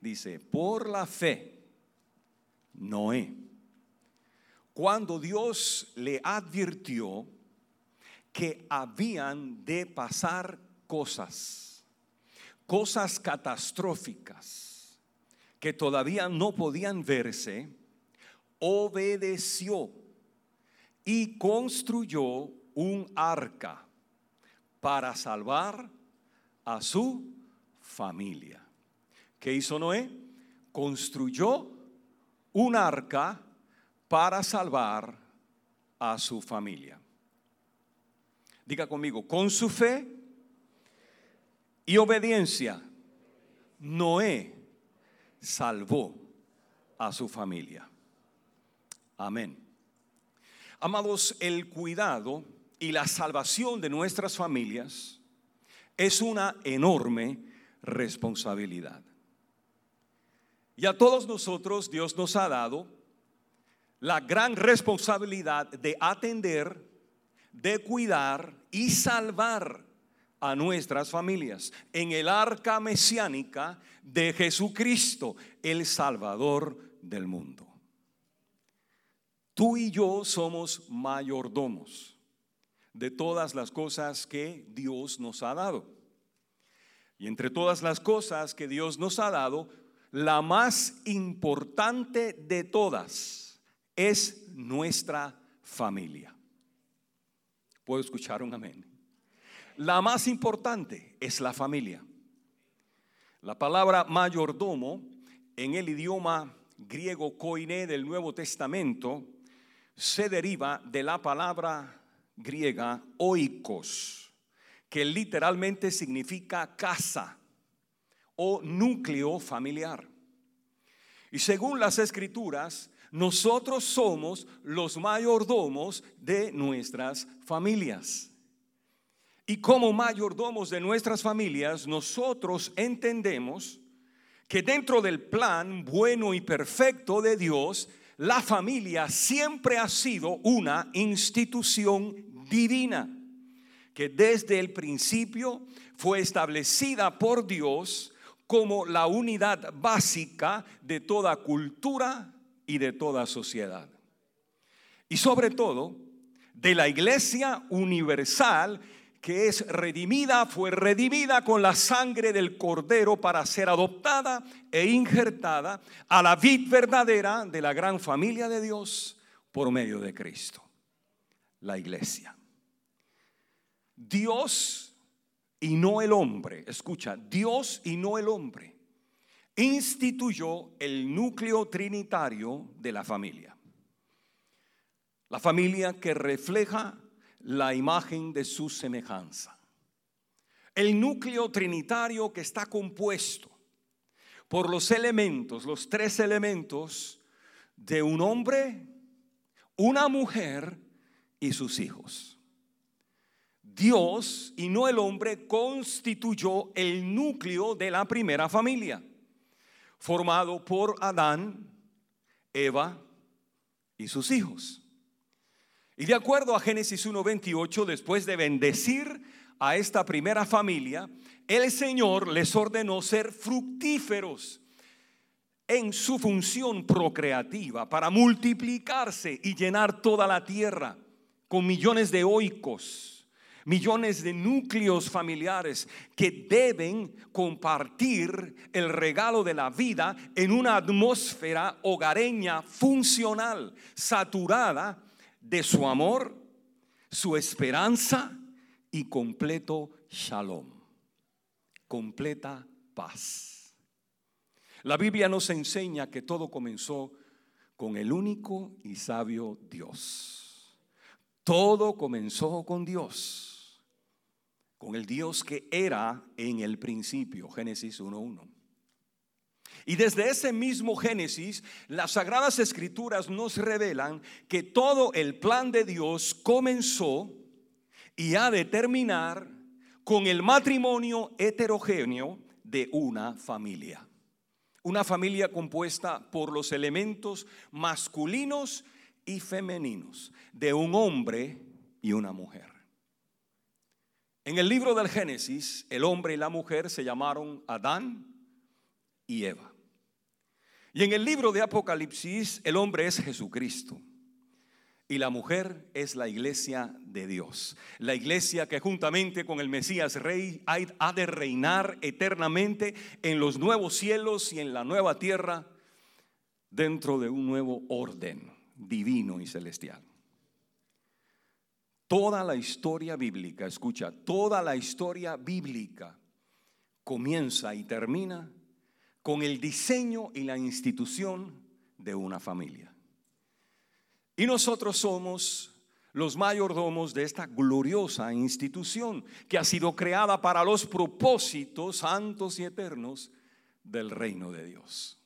dice, por la fe, Noé, cuando Dios le advirtió que habían de pasar cosas, cosas catastróficas que todavía no podían verse, obedeció y construyó un arca para salvar a su familia. ¿Qué hizo Noé? Construyó un arca para salvar a su familia. Diga conmigo, con su fe y obediencia, Noé salvó a su familia. Amén. Amados, el cuidado y la salvación de nuestras familias es una enorme responsabilidad. Y a todos nosotros Dios nos ha dado la gran responsabilidad de atender, de cuidar y salvar a nuestras familias en el arca mesiánica de Jesucristo, el Salvador del mundo. Tú y yo somos mayordomos de todas las cosas que Dios nos ha dado. Y entre todas las cosas que Dios nos ha dado, la más importante de todas es nuestra familia. ¿Puedo escuchar un amén? La más importante es la familia. La palabra mayordomo en el idioma griego koine del Nuevo Testamento se deriva de la palabra griega oikos, que literalmente significa casa o núcleo familiar. Y según las escrituras, nosotros somos los mayordomos de nuestras familias. Y como mayordomos de nuestras familias, nosotros entendemos que dentro del plan bueno y perfecto de Dios, la familia siempre ha sido una institución divina que desde el principio fue establecida por Dios como la unidad básica de toda cultura y de toda sociedad. Y sobre todo, de la iglesia universal que es redimida, fue redimida con la sangre del cordero para ser adoptada e injertada a la vid verdadera de la gran familia de Dios por medio de Cristo, la iglesia. Dios y no el hombre, escucha, Dios y no el hombre, instituyó el núcleo trinitario de la familia. La familia que refleja la imagen de su semejanza. El núcleo trinitario que está compuesto por los elementos, los tres elementos de un hombre, una mujer y sus hijos. Dios y no el hombre constituyó el núcleo de la primera familia, formado por Adán, Eva y sus hijos. Y de acuerdo a Génesis 1.28, después de bendecir a esta primera familia, el Señor les ordenó ser fructíferos en su función procreativa para multiplicarse y llenar toda la tierra con millones de oicos millones de núcleos familiares que deben compartir el regalo de la vida en una atmósfera hogareña funcional, saturada de su amor, su esperanza y completo shalom, completa paz. La Biblia nos enseña que todo comenzó con el único y sabio Dios. Todo comenzó con Dios con el Dios que era en el principio, Génesis 1.1. Y desde ese mismo Génesis, las sagradas escrituras nos revelan que todo el plan de Dios comenzó y ha de terminar con el matrimonio heterogéneo de una familia. Una familia compuesta por los elementos masculinos y femeninos de un hombre y una mujer. En el libro del Génesis, el hombre y la mujer se llamaron Adán y Eva. Y en el libro de Apocalipsis el hombre es Jesucristo. Y la mujer es la iglesia de Dios. La iglesia que juntamente con el Mesías Rey ha de reinar eternamente en los nuevos cielos y en la nueva tierra dentro de un nuevo orden divino y celestial. Toda la historia bíblica, escucha, toda la historia bíblica comienza y termina con el diseño y la institución de una familia. Y nosotros somos los mayordomos de esta gloriosa institución que ha sido creada para los propósitos santos y eternos del reino de Dios.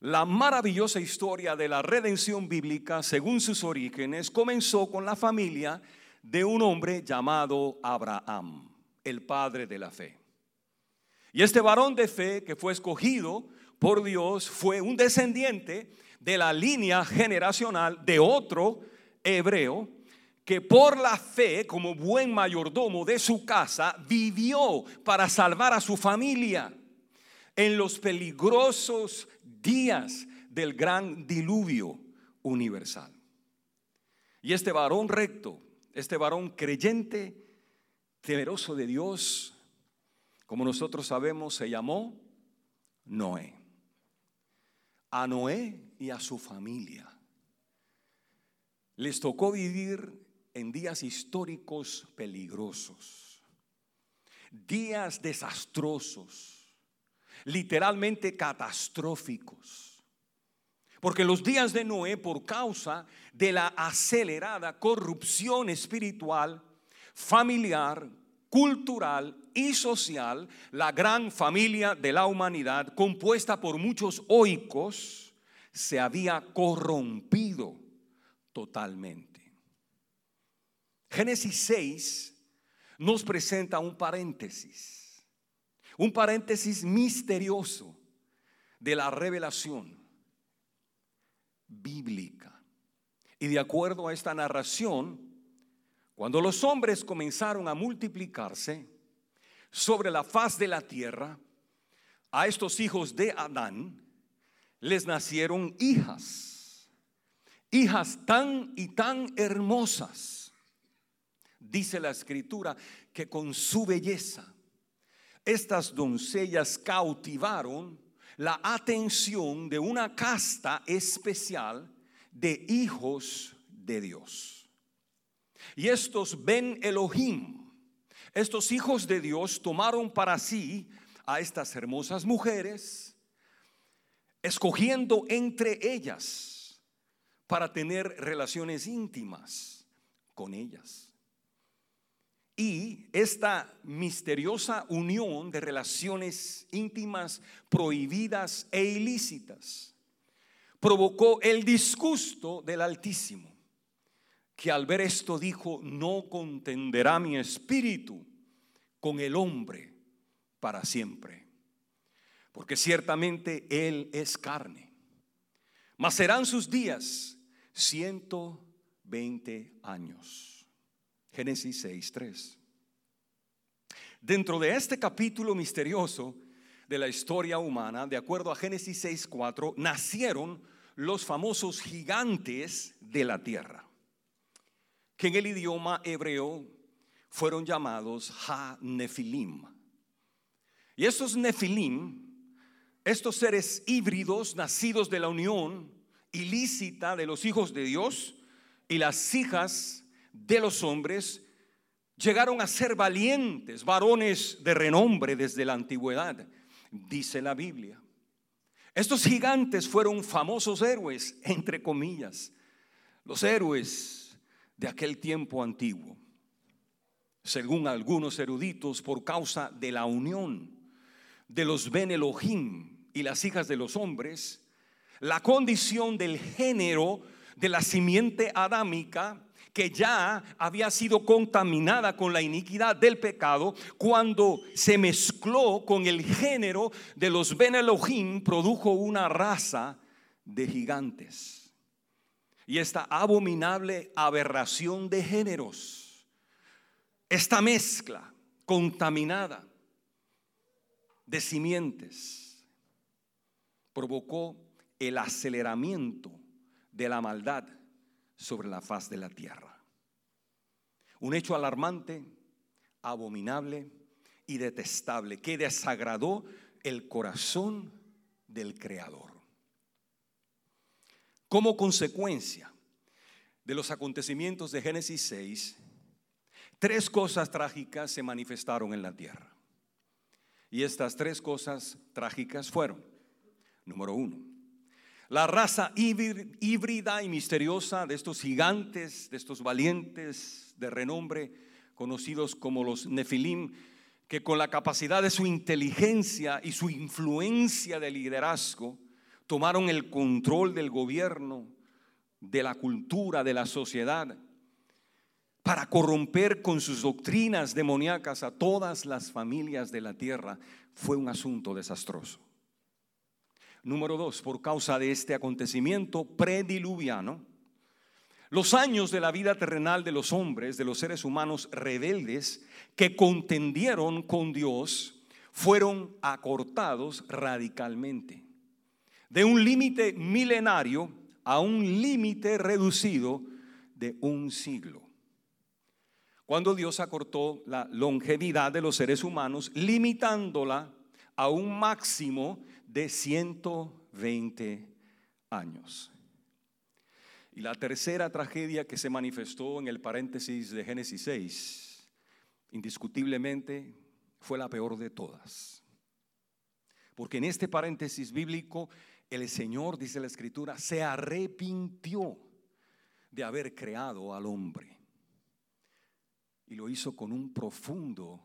La maravillosa historia de la redención bíblica, según sus orígenes, comenzó con la familia de un hombre llamado Abraham, el padre de la fe. Y este varón de fe que fue escogido por Dios fue un descendiente de la línea generacional de otro hebreo que por la fe, como buen mayordomo de su casa, vivió para salvar a su familia en los peligrosos días del gran diluvio universal. Y este varón recto, este varón creyente, temeroso de Dios, como nosotros sabemos, se llamó Noé. A Noé y a su familia. Les tocó vivir en días históricos peligrosos, días desastrosos, literalmente catastróficos. Porque los días de Noé, por causa de la acelerada corrupción espiritual, familiar, cultural y social, la gran familia de la humanidad, compuesta por muchos oicos, se había corrompido totalmente. Génesis 6 nos presenta un paréntesis, un paréntesis misterioso de la revelación bíblica. Y de acuerdo a esta narración, cuando los hombres comenzaron a multiplicarse sobre la faz de la tierra, a estos hijos de Adán, les nacieron hijas, hijas tan y tan hermosas, dice la escritura, que con su belleza estas doncellas cautivaron la atención de una casta especial de hijos de Dios. Y estos Ben Elohim, estos hijos de Dios tomaron para sí a estas hermosas mujeres, escogiendo entre ellas para tener relaciones íntimas con ellas. Y esta misteriosa unión de relaciones íntimas prohibidas e ilícitas provocó el disgusto del Altísimo, que al ver esto dijo, no contenderá mi espíritu con el hombre para siempre porque ciertamente Él es carne. Mas serán sus días 120 años. Génesis 6.3. Dentro de este capítulo misterioso de la historia humana, de acuerdo a Génesis 6.4, nacieron los famosos gigantes de la tierra, que en el idioma hebreo fueron llamados Ha-Nefilim. Y estos Nefilim estos seres híbridos nacidos de la unión ilícita de los hijos de Dios y las hijas de los hombres llegaron a ser valientes, varones de renombre desde la antigüedad, dice la Biblia. Estos gigantes fueron famosos héroes, entre comillas, los héroes de aquel tiempo antiguo, según algunos eruditos, por causa de la unión de los Ben Elohim, y las hijas de los hombres, la condición del género de la simiente adámica que ya había sido contaminada con la iniquidad del pecado, cuando se mezcló con el género de los Ben Elohim, produjo una raza de gigantes. Y esta abominable aberración de géneros, esta mezcla contaminada de simientes, provocó el aceleramiento de la maldad sobre la faz de la tierra. Un hecho alarmante, abominable y detestable que desagradó el corazón del Creador. Como consecuencia de los acontecimientos de Génesis 6, tres cosas trágicas se manifestaron en la tierra. Y estas tres cosas trágicas fueron, número uno, la raza híbrida y misteriosa de estos gigantes, de estos valientes de renombre, conocidos como los Nefilim, que con la capacidad de su inteligencia y su influencia de liderazgo tomaron el control del gobierno, de la cultura, de la sociedad, para corromper con sus doctrinas demoníacas a todas las familias de la tierra, fue un asunto desastroso. Número dos, por causa de este acontecimiento prediluviano, los años de la vida terrenal de los hombres, de los seres humanos rebeldes que contendieron con Dios, fueron acortados radicalmente. De un límite milenario a un límite reducido de un siglo. Cuando Dios acortó la longevidad de los seres humanos, limitándola a un máximo de 120 años. Y la tercera tragedia que se manifestó en el paréntesis de Génesis 6, indiscutiblemente fue la peor de todas. Porque en este paréntesis bíblico el Señor, dice la Escritura, se arrepintió de haber creado al hombre. Y lo hizo con un profundo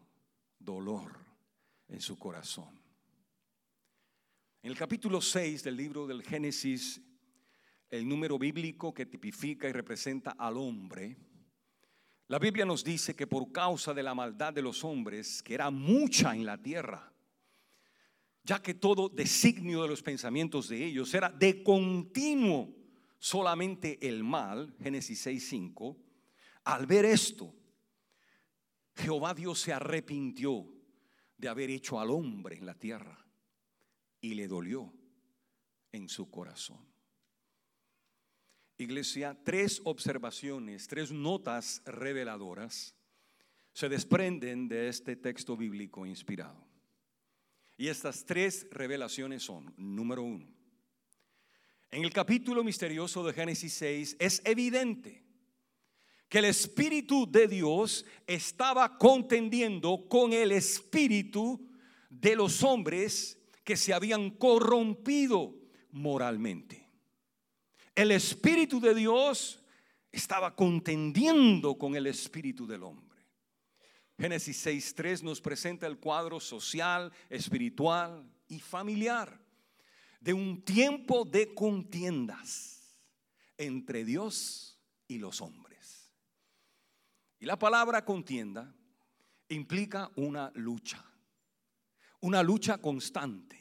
dolor en su corazón. En el capítulo 6 del libro del Génesis, el número bíblico que tipifica y representa al hombre, la Biblia nos dice que por causa de la maldad de los hombres, que era mucha en la tierra, ya que todo designio de los pensamientos de ellos era de continuo solamente el mal, Génesis 6:5, al ver esto, Jehová Dios se arrepintió de haber hecho al hombre en la tierra y le dolió en su corazón. Iglesia, tres observaciones, tres notas reveladoras se desprenden de este texto bíblico inspirado. Y estas tres revelaciones son, número uno, en el capítulo misterioso de Génesis 6 es evidente que el Espíritu de Dios estaba contendiendo con el Espíritu de los hombres que se habían corrompido moralmente. El Espíritu de Dios estaba contendiendo con el Espíritu del hombre. Génesis 6.3 nos presenta el cuadro social, espiritual y familiar de un tiempo de contiendas entre Dios y los hombres. Y la palabra contienda implica una lucha una lucha constante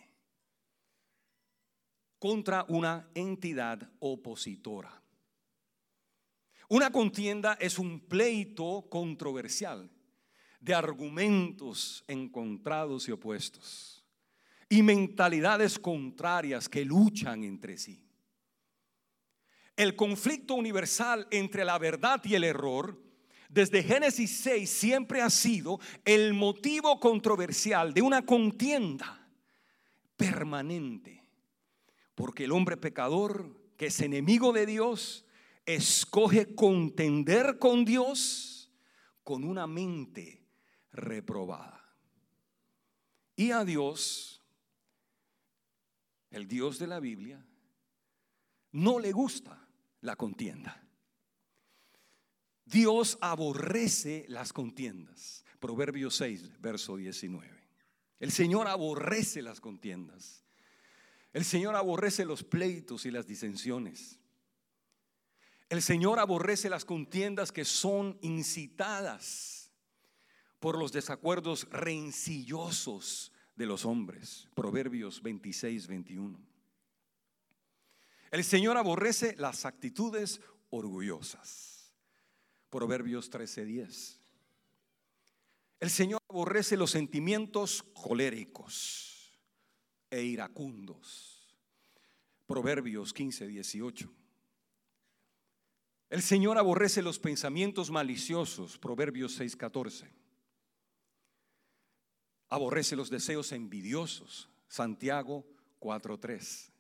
contra una entidad opositora. Una contienda es un pleito controversial de argumentos encontrados y opuestos y mentalidades contrarias que luchan entre sí. El conflicto universal entre la verdad y el error desde Génesis 6 siempre ha sido el motivo controversial de una contienda permanente. Porque el hombre pecador, que es enemigo de Dios, escoge contender con Dios con una mente reprobada. Y a Dios, el Dios de la Biblia, no le gusta la contienda. Dios aborrece las contiendas. Proverbios 6, verso 19. El Señor aborrece las contiendas. El Señor aborrece los pleitos y las disensiones. El Señor aborrece las contiendas que son incitadas por los desacuerdos rencillosos de los hombres. Proverbios 26, 21. El Señor aborrece las actitudes orgullosas. Proverbios 13:10. El Señor aborrece los sentimientos coléricos e iracundos. Proverbios 15, 18. El Señor aborrece los pensamientos maliciosos, Proverbios 6, 14. Aborrece los deseos envidiosos, Santiago 4, 3.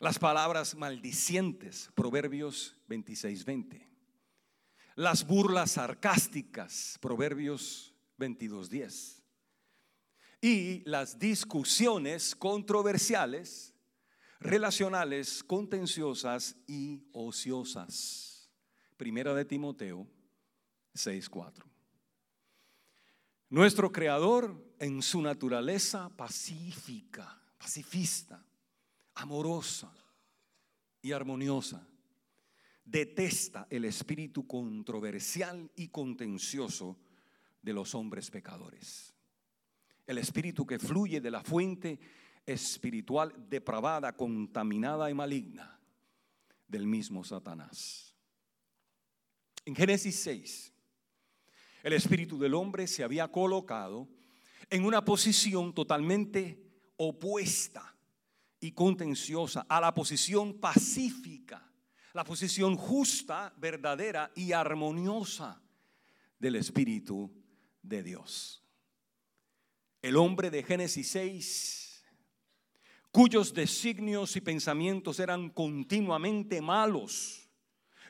Las palabras maldicientes, Proverbios 26, 20. Las burlas sarcásticas, Proverbios 22, 10. Y las discusiones controversiales, relacionales, contenciosas y ociosas. Primera de Timoteo 6:4. Nuestro creador en su naturaleza pacífica, pacifista, amorosa y armoniosa, detesta el espíritu controversial y contencioso de los hombres pecadores. El espíritu que fluye de la fuente espiritual depravada, contaminada y maligna del mismo Satanás. En Génesis 6, el espíritu del hombre se había colocado en una posición totalmente opuesta y contenciosa a la posición pacífica, la posición justa, verdadera y armoniosa del Espíritu de Dios. El hombre de Génesis 6 cuyos designios y pensamientos eran continuamente malos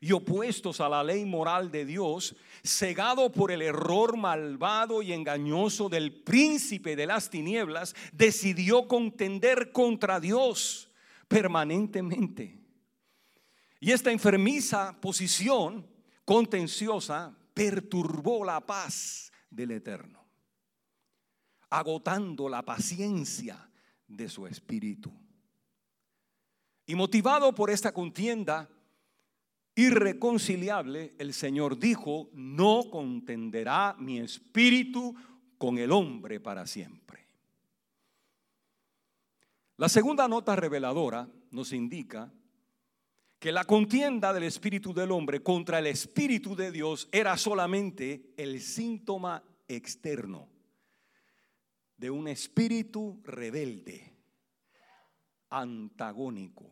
y opuestos a la ley moral de Dios, cegado por el error malvado y engañoso del príncipe de las tinieblas, decidió contender contra Dios permanentemente. Y esta enfermiza posición contenciosa perturbó la paz del Eterno, agotando la paciencia de su espíritu. Y motivado por esta contienda irreconciliable, el Señor dijo, no contenderá mi espíritu con el hombre para siempre. La segunda nota reveladora nos indica que la contienda del espíritu del hombre contra el espíritu de Dios era solamente el síntoma externo de un espíritu rebelde, antagónico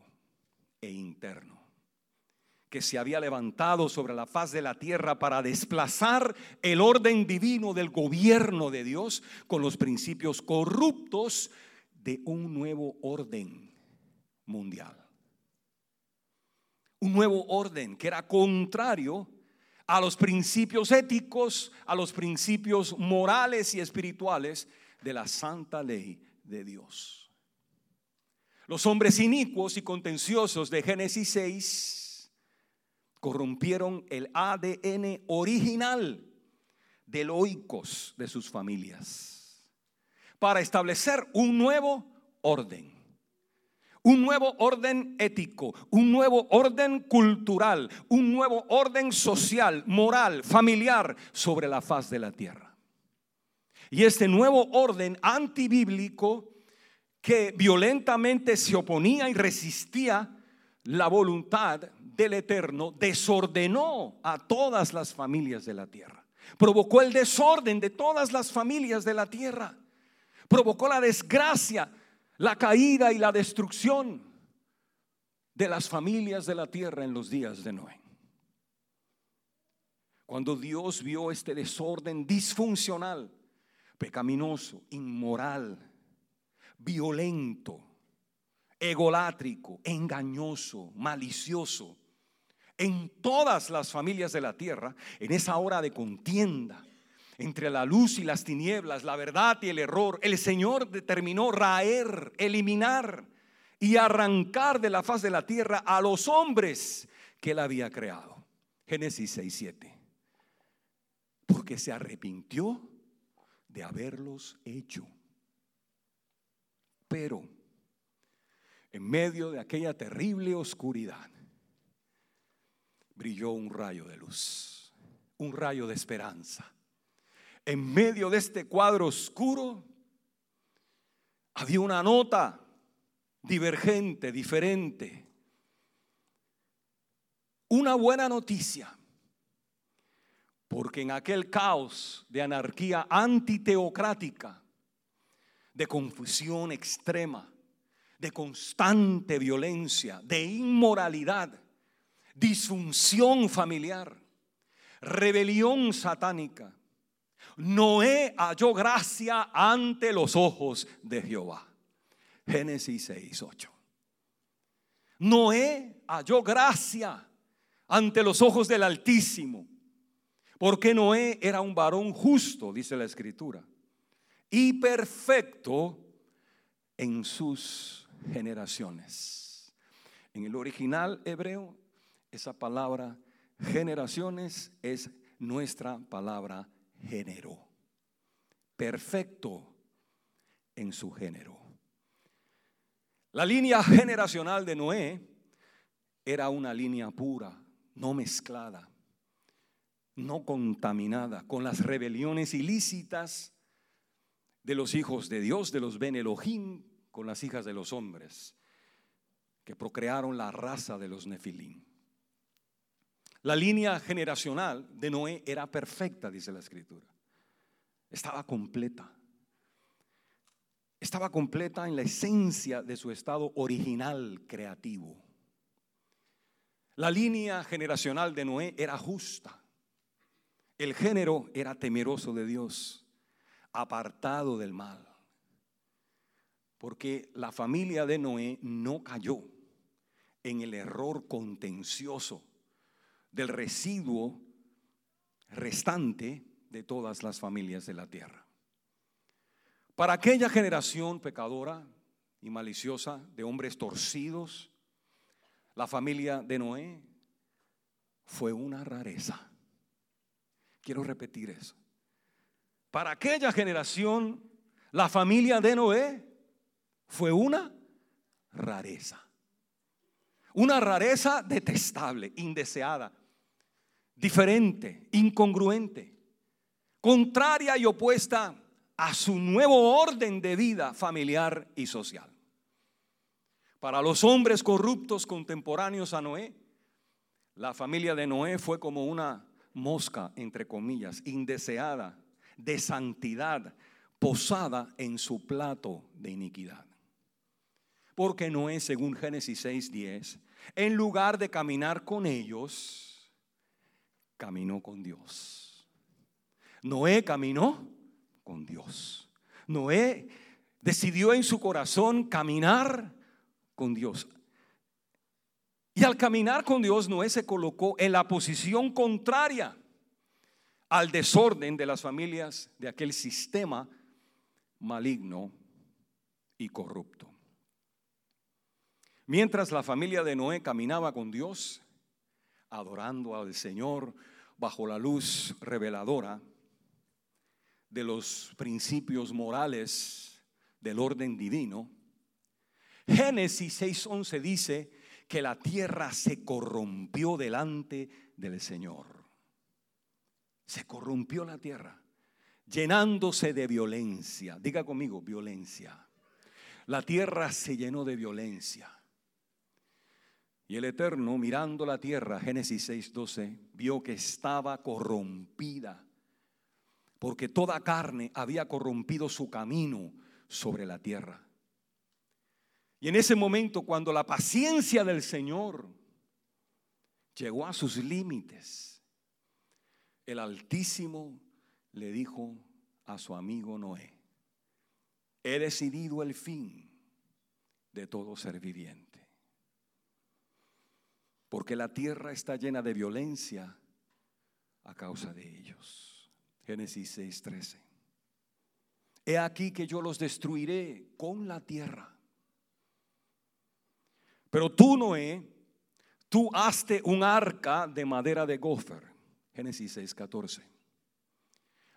e interno, que se había levantado sobre la faz de la tierra para desplazar el orden divino del gobierno de Dios con los principios corruptos de un nuevo orden mundial. Un nuevo orden que era contrario a los principios éticos, a los principios morales y espirituales de la santa ley de Dios. Los hombres inicuos y contenciosos de Génesis 6 corrompieron el ADN original del oicos de sus familias para establecer un nuevo orden un nuevo orden ético, un nuevo orden cultural, un nuevo orden social, moral, familiar sobre la faz de la tierra. Y este nuevo orden antibíblico que violentamente se oponía y resistía la voluntad del Eterno, desordenó a todas las familias de la tierra. Provocó el desorden de todas las familias de la tierra. Provocó la desgracia, la caída y la destrucción de las familias de la tierra en los días de Noé. Cuando Dios vio este desorden disfuncional, pecaminoso, inmoral, violento, egolátrico, engañoso, malicioso, en todas las familias de la tierra, en esa hora de contienda entre la luz y las tinieblas, la verdad y el error, el Señor determinó raer, eliminar y arrancar de la faz de la tierra a los hombres que él había creado. Génesis 6, 7. Porque se arrepintió de haberlos hecho. Pero en medio de aquella terrible oscuridad brilló un rayo de luz, un rayo de esperanza. En medio de este cuadro oscuro había una nota divergente, diferente. Una buena noticia. Porque en aquel caos de anarquía antiteocrática, de confusión extrema, de constante violencia, de inmoralidad, disfunción familiar, rebelión satánica, Noé halló gracia ante los ojos de Jehová. Génesis 6, 8. Noé halló gracia ante los ojos del Altísimo, porque Noé era un varón justo, dice la Escritura, y perfecto en sus generaciones. En el original hebreo, esa palabra generaciones es nuestra palabra género. Perfecto en su género. La línea generacional de Noé era una línea pura, no mezclada, no contaminada con las rebeliones ilícitas de los hijos de Dios, de los Ben Elohim, con las hijas de los hombres que procrearon la raza de los Nefilim. La línea generacional de Noé era perfecta, dice la escritura. Estaba completa. Estaba completa en la esencia de su estado original creativo. La línea generacional de Noé era justa. El género era temeroso de Dios, apartado del mal. Porque la familia de Noé no cayó en el error contencioso del residuo restante de todas las familias de la tierra. Para aquella generación pecadora y maliciosa de hombres torcidos, la familia de Noé fue una rareza. Quiero repetir eso. Para aquella generación, la familia de Noé fue una rareza. Una rareza detestable, indeseada, diferente, incongruente, contraria y opuesta a su nuevo orden de vida familiar y social. Para los hombres corruptos contemporáneos a Noé, la familia de Noé fue como una mosca, entre comillas, indeseada, de santidad, posada en su plato de iniquidad. Porque Noé, según Génesis 6:10, en lugar de caminar con ellos, caminó con Dios. Noé caminó con Dios. Noé decidió en su corazón caminar con Dios. Y al caminar con Dios, Noé se colocó en la posición contraria al desorden de las familias de aquel sistema maligno y corrupto. Mientras la familia de Noé caminaba con Dios, adorando al Señor bajo la luz reveladora de los principios morales del orden divino, Génesis 6:11 dice que la tierra se corrompió delante del Señor. Se corrompió la tierra, llenándose de violencia. Diga conmigo, violencia. La tierra se llenó de violencia. Y el Eterno, mirando la tierra, Génesis 6:12, vio que estaba corrompida, porque toda carne había corrompido su camino sobre la tierra. Y en ese momento, cuando la paciencia del Señor llegó a sus límites, el Altísimo le dijo a su amigo Noé, he decidido el fin de todo ser viviente porque la tierra está llena de violencia a causa de ellos. Génesis 6:13. He aquí que yo los destruiré con la tierra. Pero tú, Noé, tú hazte un arca de madera de gofer. Génesis 6:14.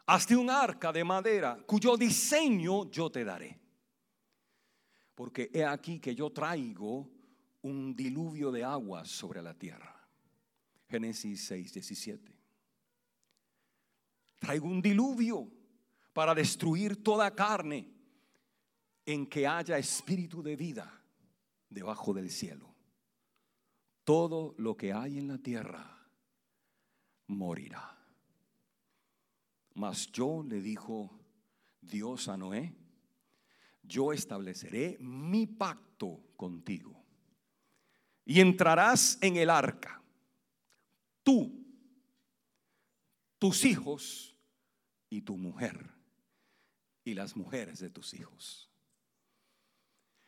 Hazte un arca de madera cuyo diseño yo te daré. Porque he aquí que yo traigo un diluvio de aguas sobre la tierra. Génesis 6, 17. Traigo un diluvio para destruir toda carne en que haya espíritu de vida debajo del cielo. Todo lo que hay en la tierra morirá. Mas yo le dijo Dios a Noé, yo estableceré mi pacto contigo. Y entrarás en el arca, tú, tus hijos y tu mujer, y las mujeres de tus hijos.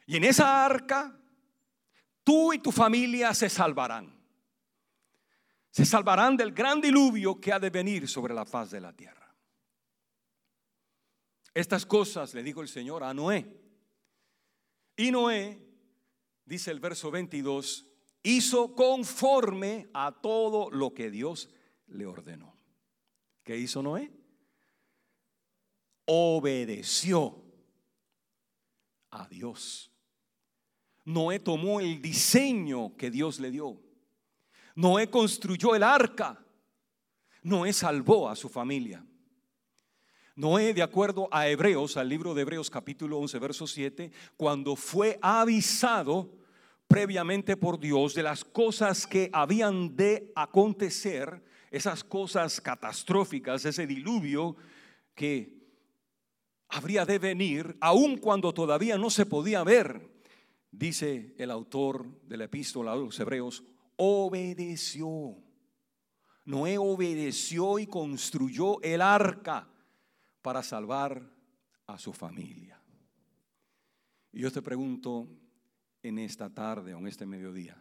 Y en esa arca, tú y tu familia se salvarán. Se salvarán del gran diluvio que ha de venir sobre la faz de la tierra. Estas cosas le dijo el Señor a Noé. Y Noé, dice el verso 22, hizo conforme a todo lo que Dios le ordenó. ¿Qué hizo Noé? Obedeció a Dios. Noé tomó el diseño que Dios le dio. Noé construyó el arca. Noé salvó a su familia. Noé, de acuerdo a Hebreos, al libro de Hebreos capítulo 11, verso 7, cuando fue avisado previamente por Dios de las cosas que habían de acontecer, esas cosas catastróficas, ese diluvio que habría de venir, aun cuando todavía no se podía ver, dice el autor de la epístola a los Hebreos, obedeció. Noé obedeció y construyó el arca para salvar a su familia. Y yo te pregunto en esta tarde o en este mediodía,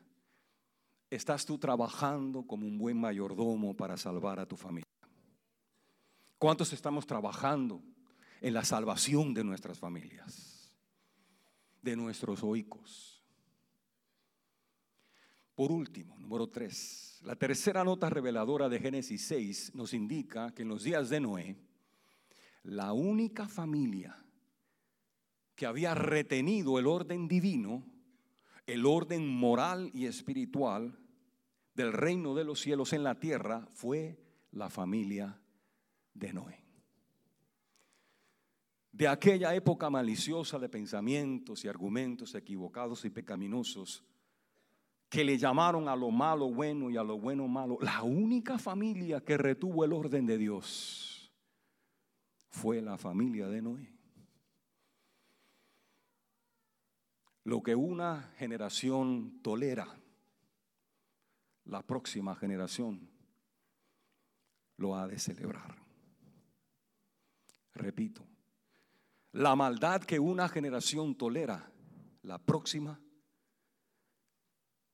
¿estás tú trabajando como un buen mayordomo para salvar a tu familia? ¿Cuántos estamos trabajando en la salvación de nuestras familias, de nuestros oicos? Por último, número tres, la tercera nota reveladora de Génesis 6 nos indica que en los días de Noé, la única familia que había retenido el orden divino, el orden moral y espiritual del reino de los cielos en la tierra, fue la familia de Noé. De aquella época maliciosa de pensamientos y argumentos equivocados y pecaminosos, que le llamaron a lo malo bueno y a lo bueno malo, la única familia que retuvo el orden de Dios fue la familia de Noé. Lo que una generación tolera, la próxima generación lo ha de celebrar. Repito, la maldad que una generación tolera, la próxima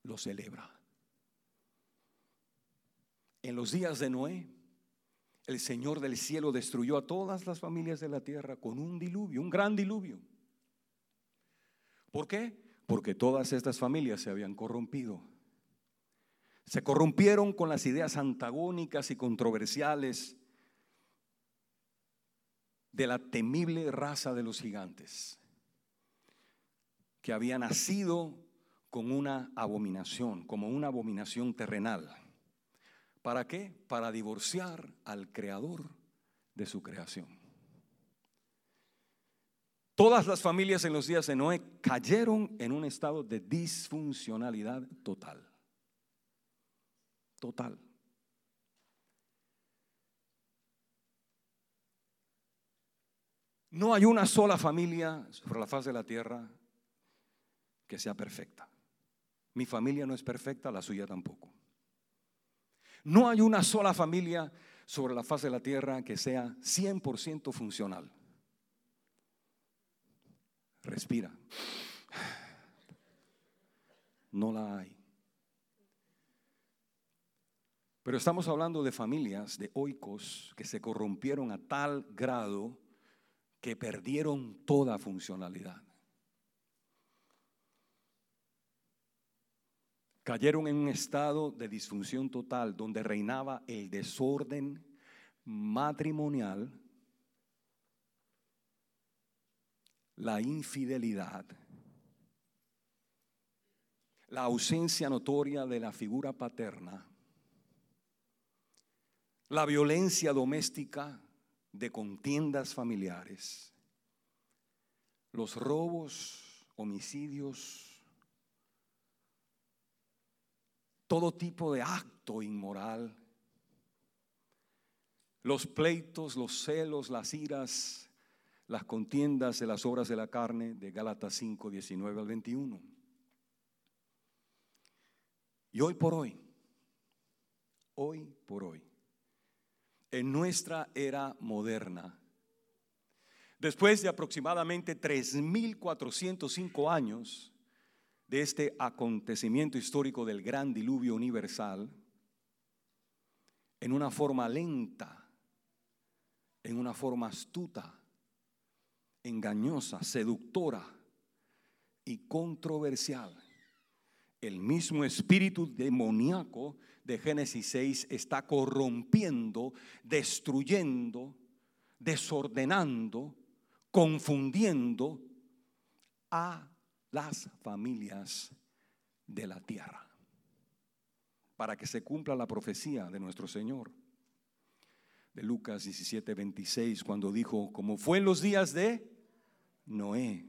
lo celebra. En los días de Noé, el Señor del cielo destruyó a todas las familias de la tierra con un diluvio, un gran diluvio. ¿Por qué? Porque todas estas familias se habían corrompido. Se corrompieron con las ideas antagónicas y controversiales de la temible raza de los gigantes, que había nacido con una abominación, como una abominación terrenal. ¿Para qué? Para divorciar al creador de su creación. Todas las familias en los días de Noé cayeron en un estado de disfuncionalidad total. Total. No hay una sola familia sobre la faz de la tierra que sea perfecta. Mi familia no es perfecta, la suya tampoco. No hay una sola familia sobre la faz de la tierra que sea 100% funcional. Respira. No la hay. Pero estamos hablando de familias, de oicos, que se corrompieron a tal grado que perdieron toda funcionalidad. cayeron en un estado de disfunción total donde reinaba el desorden matrimonial, la infidelidad, la ausencia notoria de la figura paterna, la violencia doméstica de contiendas familiares, los robos, homicidios, todo tipo de acto inmoral, los pleitos, los celos, las iras, las contiendas de las obras de la carne de Gálatas 5, 19 al 21. Y hoy por hoy, hoy por hoy, en nuestra era moderna, después de aproximadamente 3.405 años de este acontecimiento histórico del gran diluvio universal, en una forma lenta, en una forma astuta, engañosa, seductora y controversial. El mismo espíritu demoníaco de Génesis 6 está corrompiendo, destruyendo, desordenando, confundiendo a las familias de la tierra para que se cumpla la profecía de nuestro Señor. De Lucas 17, 26, cuando dijo, como fue en los días de Noé,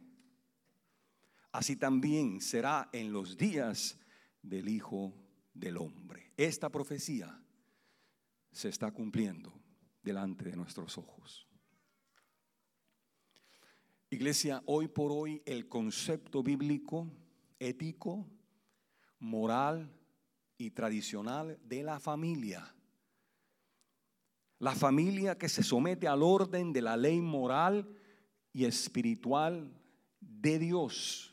así también será en los días del Hijo del Hombre. Esta profecía se está cumpliendo delante de nuestros ojos. Iglesia, hoy por hoy el concepto bíblico, ético, moral, y tradicional de la familia. La familia que se somete al orden de la ley moral y espiritual de Dios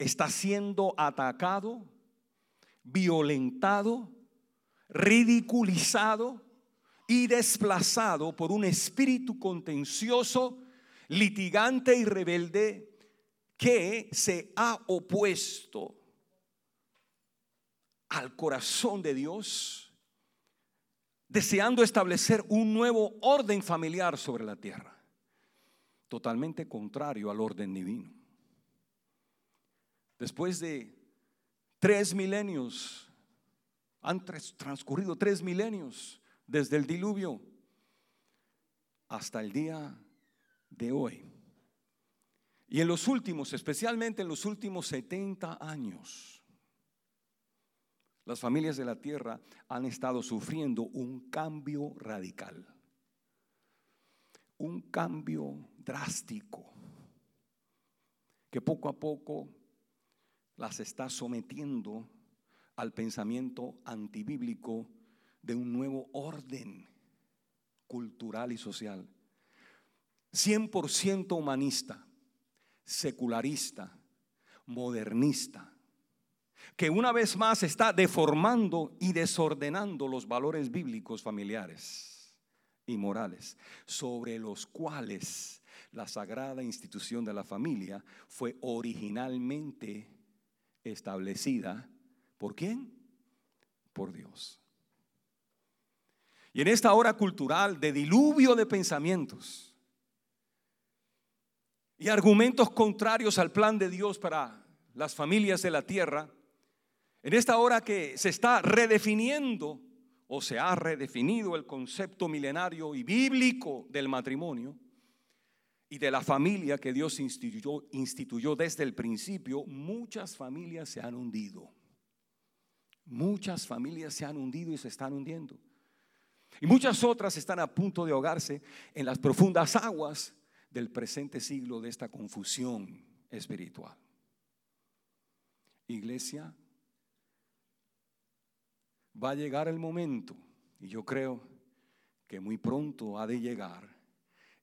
está siendo atacado, violentado, ridiculizado y desplazado por un espíritu contencioso, litigante y rebelde que se ha opuesto al corazón de Dios, deseando establecer un nuevo orden familiar sobre la tierra, totalmente contrario al orden divino. Después de tres milenios, han transcurrido tres milenios desde el diluvio hasta el día de hoy. Y en los últimos, especialmente en los últimos 70 años, las familias de la tierra han estado sufriendo un cambio radical, un cambio drástico, que poco a poco las está sometiendo al pensamiento antibíblico de un nuevo orden cultural y social, 100% humanista, secularista, modernista, que una vez más está deformando y desordenando los valores bíblicos familiares y morales, sobre los cuales la sagrada institución de la familia fue originalmente establecida. ¿Por quién? Por Dios. Y en esta hora cultural de diluvio de pensamientos y argumentos contrarios al plan de Dios para las familias de la tierra, en esta hora que se está redefiniendo o se ha redefinido el concepto milenario y bíblico del matrimonio y de la familia que Dios instituyó, desde el principio, muchas familias se han hundido. Muchas familias se han hundido y se están hundiendo. Y muchas otras están a punto de ahogarse en las profundas aguas del presente siglo de esta confusión espiritual. Iglesia, va a llegar el momento, y yo creo que muy pronto ha de llegar,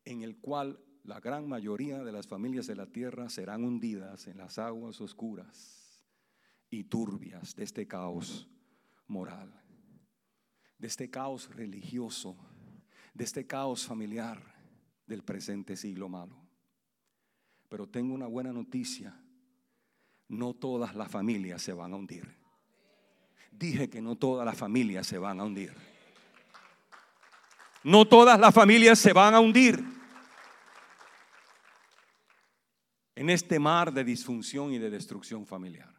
en el cual la gran mayoría de las familias de la tierra serán hundidas en las aguas oscuras y turbias de este caos moral, de este caos religioso, de este caos familiar del presente siglo malo. Pero tengo una buena noticia, no todas las familias se van a hundir dije que no todas las familias se van a hundir. No todas las familias se van a hundir en este mar de disfunción y de destrucción familiar.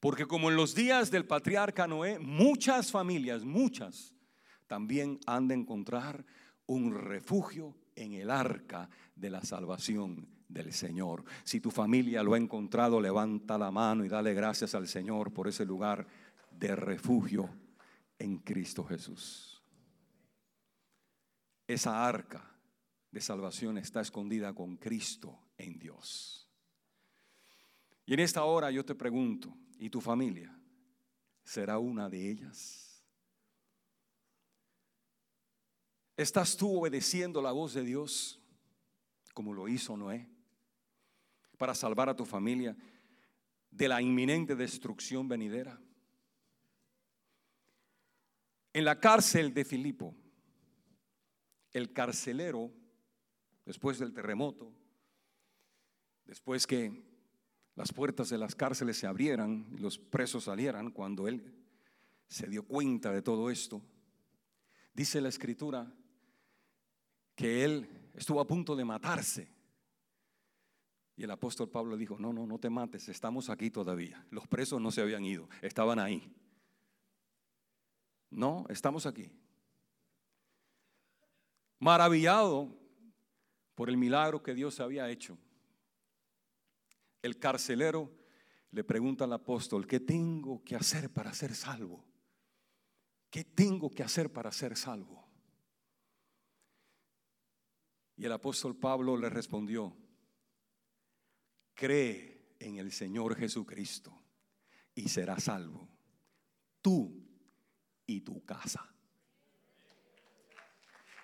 Porque como en los días del patriarca Noé, muchas familias, muchas, también han de encontrar un refugio en el arca de la salvación del Señor. Si tu familia lo ha encontrado, levanta la mano y dale gracias al Señor por ese lugar de refugio en Cristo Jesús. Esa arca de salvación está escondida con Cristo en Dios. Y en esta hora yo te pregunto, ¿y tu familia será una de ellas? ¿Estás tú obedeciendo la voz de Dios como lo hizo Noé para salvar a tu familia de la inminente destrucción venidera? En la cárcel de Filipo, el carcelero después del terremoto, después que las puertas de las cárceles se abrieran y los presos salieran, cuando él se dio cuenta de todo esto, dice la escritura que él estuvo a punto de matarse. Y el apóstol Pablo dijo, no, no, no te mates, estamos aquí todavía. Los presos no se habían ido, estaban ahí. No, estamos aquí. Maravillado por el milagro que Dios había hecho. El carcelero le pregunta al apóstol, ¿qué tengo que hacer para ser salvo? ¿Qué tengo que hacer para ser salvo? Y el apóstol Pablo le respondió, cree en el Señor Jesucristo y serás salvo, tú y tu casa.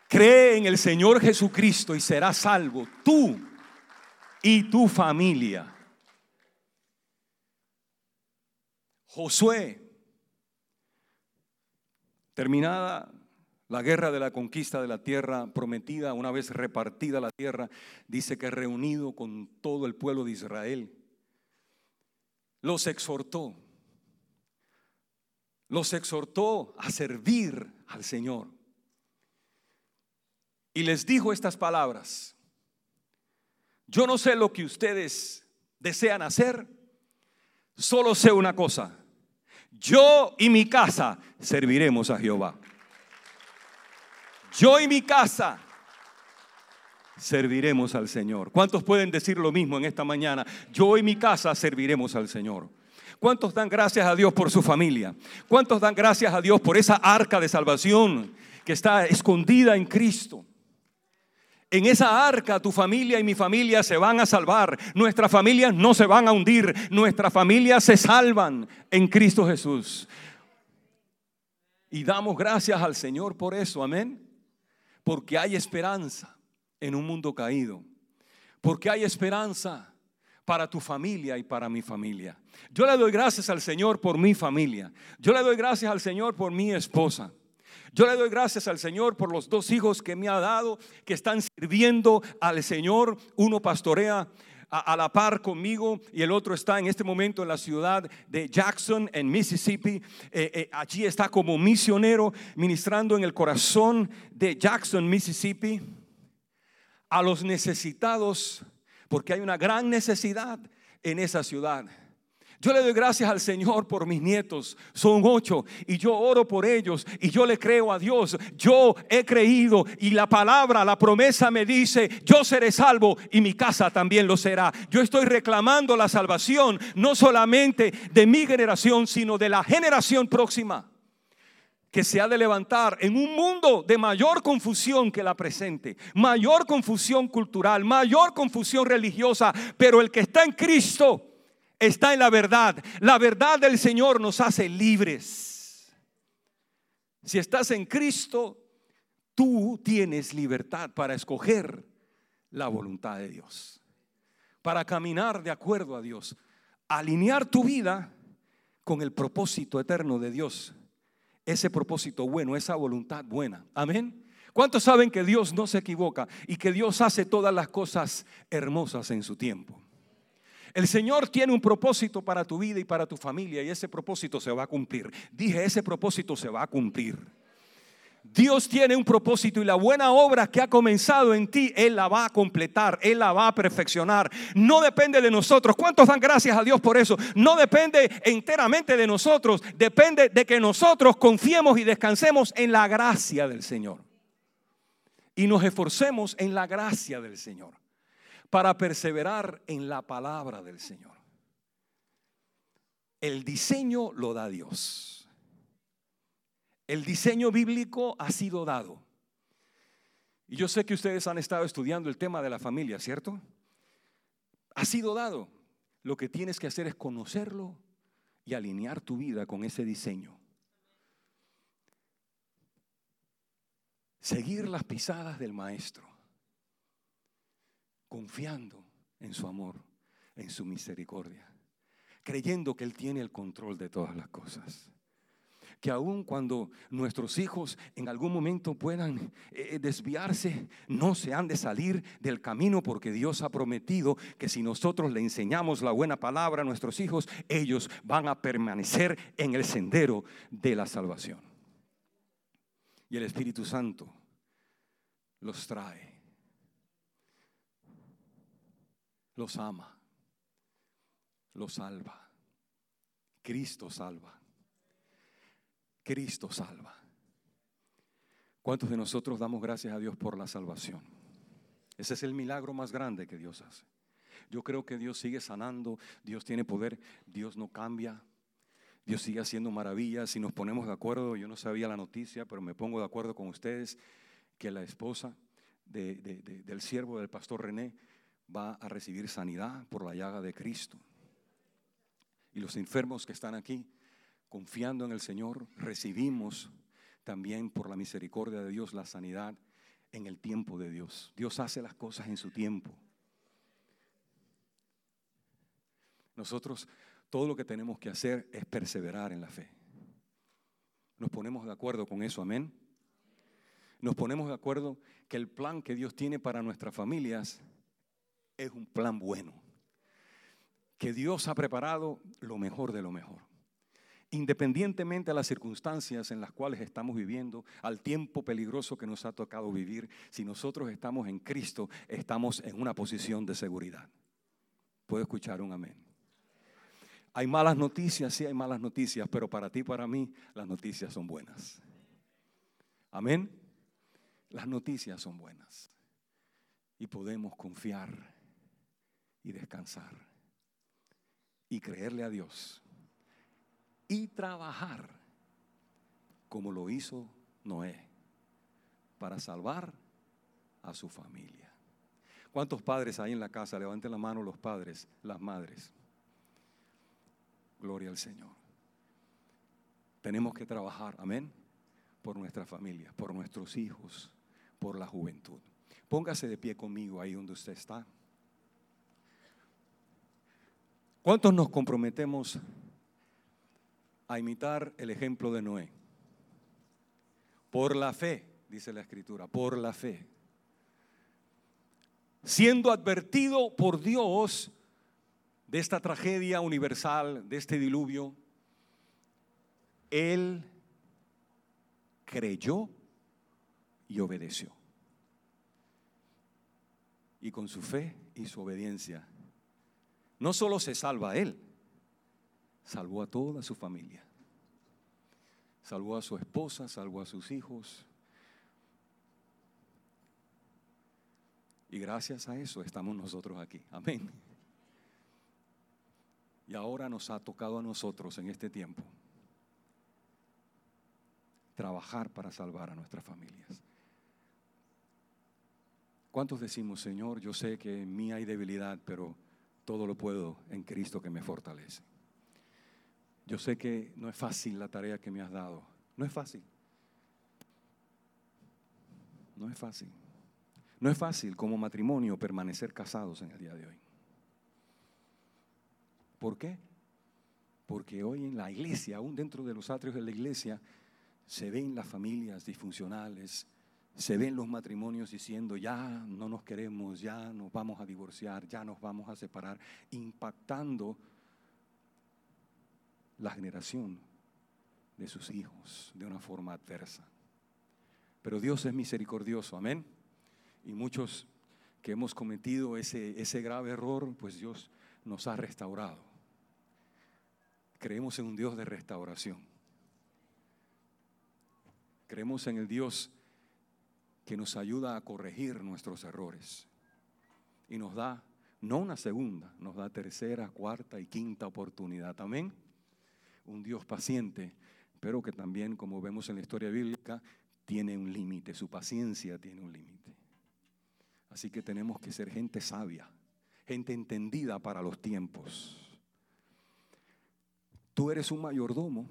Cree en el Señor Jesucristo y serás salvo tú y tu familia. Josué, terminada la guerra de la conquista de la tierra prometida, una vez repartida la tierra, dice que reunido con todo el pueblo de Israel, los exhortó, los exhortó a servir al Señor y les dijo estas palabras. Yo no sé lo que ustedes desean hacer, solo sé una cosa. Yo y mi casa serviremos a Jehová. Yo y mi casa serviremos al Señor. ¿Cuántos pueden decir lo mismo en esta mañana? Yo y mi casa serviremos al Señor. ¿Cuántos dan gracias a Dios por su familia? ¿Cuántos dan gracias a Dios por esa arca de salvación que está escondida en Cristo? En esa arca tu familia y mi familia se van a salvar. Nuestras familias no se van a hundir. Nuestras familias se salvan en Cristo Jesús. Y damos gracias al Señor por eso. Amén. Porque hay esperanza en un mundo caído. Porque hay esperanza para tu familia y para mi familia. Yo le doy gracias al Señor por mi familia. Yo le doy gracias al Señor por mi esposa. Yo le doy gracias al Señor por los dos hijos que me ha dado, que están sirviendo al Señor. Uno pastorea a, la par conmigo y el otro está en este momento en la ciudad de Jackson, en Mississippi. Eh, eh, allí está como misionero ministrando en el corazón de Jackson, Mississippi, a los necesitados, porque hay una gran necesidad en esa ciudad. Yo le doy gracias al Señor por mis nietos. Son ocho y yo oro por ellos y yo le creo a Dios. Yo he creído y la palabra, la promesa me dice, yo seré salvo y mi casa también lo será. Yo estoy reclamando la salvación no solamente de mi generación, sino de la generación próxima que se ha de levantar en un mundo de mayor confusión que la presente, mayor confusión cultural, mayor confusión religiosa, pero el que está en Cristo está en la verdad. La verdad del Señor nos hace libres. Si estás en Cristo, tú tienes libertad para escoger la voluntad de Dios, para caminar de acuerdo a Dios, alinear tu vida con el propósito eterno de Dios, ese propósito bueno, esa voluntad buena. Amén. ¿Cuántos saben que Dios no se equivoca y que Dios hace todas las cosas hermosas en su tiempo? El Señor tiene un propósito para tu vida y para tu familia y ese propósito se va a cumplir. Dije, ese propósito se va a cumplir. Dios tiene un propósito y la buena obra que ha comenzado en ti, Él la va a completar, Él la va a perfeccionar. No depende de nosotros. ¿Cuántos dan gracias a Dios por eso? No depende enteramente de nosotros, depende de que nosotros confiemos y descansemos en la gracia del Señor. Y nos esforcemos en la gracia del Señor para perseverar en la palabra del Señor. El diseño lo da Dios. El diseño bíblico ha sido dado. Y yo sé que ustedes han estado estudiando el tema de la familia, ¿cierto? Ha sido dado. Lo que tienes que hacer es conocerlo y alinear tu vida con ese diseño. Seguir las pisadas del Maestro, confiando en su amor, en su misericordia, creyendo que Él tiene el control de todas las cosas que aun cuando nuestros hijos en algún momento puedan eh, desviarse, no se han de salir del camino porque Dios ha prometido que si nosotros le enseñamos la buena palabra a nuestros hijos, ellos van a permanecer en el sendero de la salvación. Y el Espíritu Santo los trae, los ama, los salva. Cristo salva. Cristo salva. ¿Cuántos de nosotros damos gracias a Dios por la salvación? Ese es el milagro más grande que Dios hace. Yo creo que Dios sigue sanando, Dios tiene poder, Dios no cambia, Dios sigue haciendo maravillas. Si nos ponemos de acuerdo, yo no sabía la noticia, pero me pongo de acuerdo con ustedes que la esposa del siervo del pastor René va a recibir sanidad por la llaga de Cristo. Y los enfermos que están aquí, confiando en el Señor, recibimos también por la misericordia de Dios la sanidad en el tiempo de Dios. Dios hace las cosas en su tiempo. Nosotros todo lo que tenemos que hacer es perseverar en la fe. Nos ponemos de acuerdo con eso, amén. Nos ponemos de acuerdo que el plan que Dios tiene para nuestras familias es un plan bueno. Que Dios ha preparado lo mejor de lo mejor independientemente de las circunstancias en las cuales estamos viviendo, al tiempo peligroso que nos ha tocado vivir, si nosotros estamos en Cristo, estamos en una posición de seguridad. ¿Puedo escuchar un amén? Hay malas noticias, sí hay malas noticias, pero para ti y para mí las noticias son buenas. Amén. Las noticias son buenas y podemos confiar y descansar y creerle a Dios y trabajar como lo hizo Noé para salvar a su familia. ¿Cuántos padres hay en la casa? Levanten la mano los padres, las madres. Gloria al Señor. Tenemos que trabajar, amén, por nuestra familia, por nuestros hijos, por la juventud. Póngase de pie conmigo ahí donde usted está. ¿Cuántos nos comprometemos a imitar el ejemplo de Noé. Por la fe, dice la escritura, por la fe. Siendo advertido por Dios de esta tragedia universal, de este diluvio, él creyó y obedeció. Y con su fe y su obediencia, no solo se salva a él, salvó a toda su familia. Salvó a su esposa, salvó a sus hijos. Y gracias a eso estamos nosotros aquí. Amén. Y ahora nos ha tocado a nosotros en este tiempo trabajar para salvar a nuestras familias. ¿Cuántos decimos, Señor, yo sé que en mí hay debilidad, pero todo lo puedo en Cristo que me fortalece? Yo sé que no es fácil la tarea que me has dado. No es fácil. No es fácil. No es fácil como matrimonio permanecer casados en el día de hoy. ¿Por qué? Porque hoy en la iglesia, aún dentro de los atrios de la iglesia, se ven las familias disfuncionales, se ven los matrimonios diciendo, ya no nos queremos, ya nos vamos a divorciar, ya nos vamos a separar, impactando la generación de sus hijos de una forma adversa. Pero Dios es misericordioso, amén. Y muchos que hemos cometido ese, ese grave error, pues Dios nos ha restaurado. Creemos en un Dios de restauración. Creemos en el Dios que nos ayuda a corregir nuestros errores y nos da no una segunda, nos da tercera, cuarta y quinta oportunidad. Amén un Dios paciente, pero que también, como vemos en la historia bíblica, tiene un límite, su paciencia tiene un límite. Así que tenemos que ser gente sabia, gente entendida para los tiempos. Tú eres un mayordomo.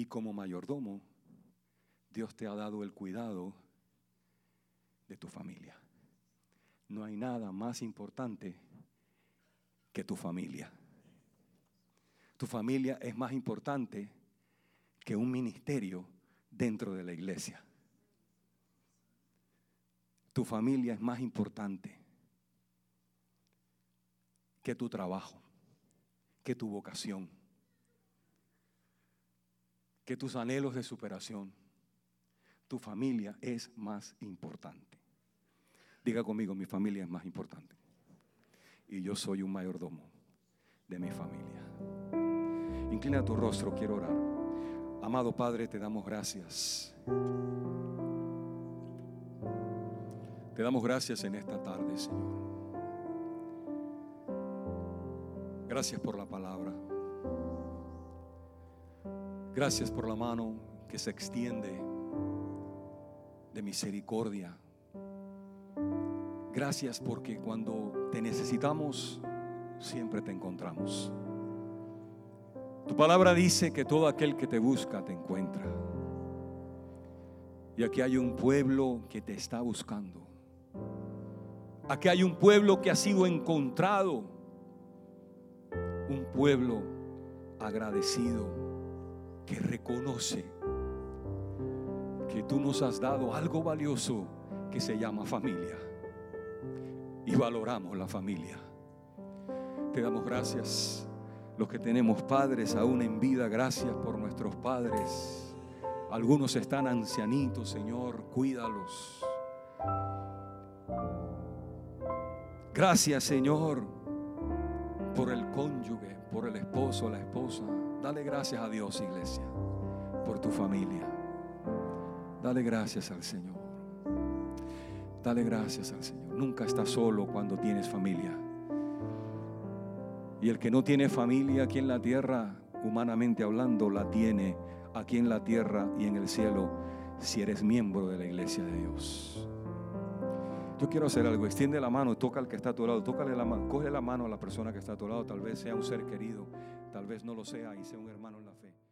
Y como mayordomo, Dios te ha dado el cuidado de tu familia. No hay nada más importante que tu familia. Tu familia es más importante que un ministerio dentro de la iglesia. Tu familia es más importante que tu trabajo, que tu vocación, que tus anhelos de superación. Tu familia es más importante. Diga conmigo, mi familia es más importante. Y yo soy un mayordomo de mi familia. Inclina tu rostro, quiero orar. Amado Padre, te damos gracias. Te damos gracias en esta tarde, Señor. Gracias por la palabra. Gracias por la mano que se extiende de misericordia. Gracias porque cuando te necesitamos, siempre te encontramos. Tu palabra dice que todo aquel que te busca te encuentra. Y aquí hay un pueblo que te está buscando. Aquí hay un pueblo que ha sido encontrado. Un pueblo agradecido que reconoce que tú nos has dado algo valioso que se llama familia. Y valoramos la familia. Te damos gracias los que tenemos padres aún en vida, gracias por nuestros padres. Algunos están ancianitos, Señor, cuídalos. Gracias, Señor, por el cónyuge, por el esposo, la esposa. Dale gracias a Dios, iglesia, por tu familia. Dale gracias al Señor. Dale gracias al Señor. Nunca estás solo cuando tienes familia. Y el que no tiene familia aquí en la tierra, humanamente hablando, la tiene aquí en la tierra y en el cielo si eres miembro de la iglesia de Dios. Yo quiero hacer algo, extiende la mano, toca al que está a tu lado, tócale la mano, coge la mano a la persona que está a tu lado, tal vez sea un ser querido, tal vez no lo sea y sea un hermano en la fe.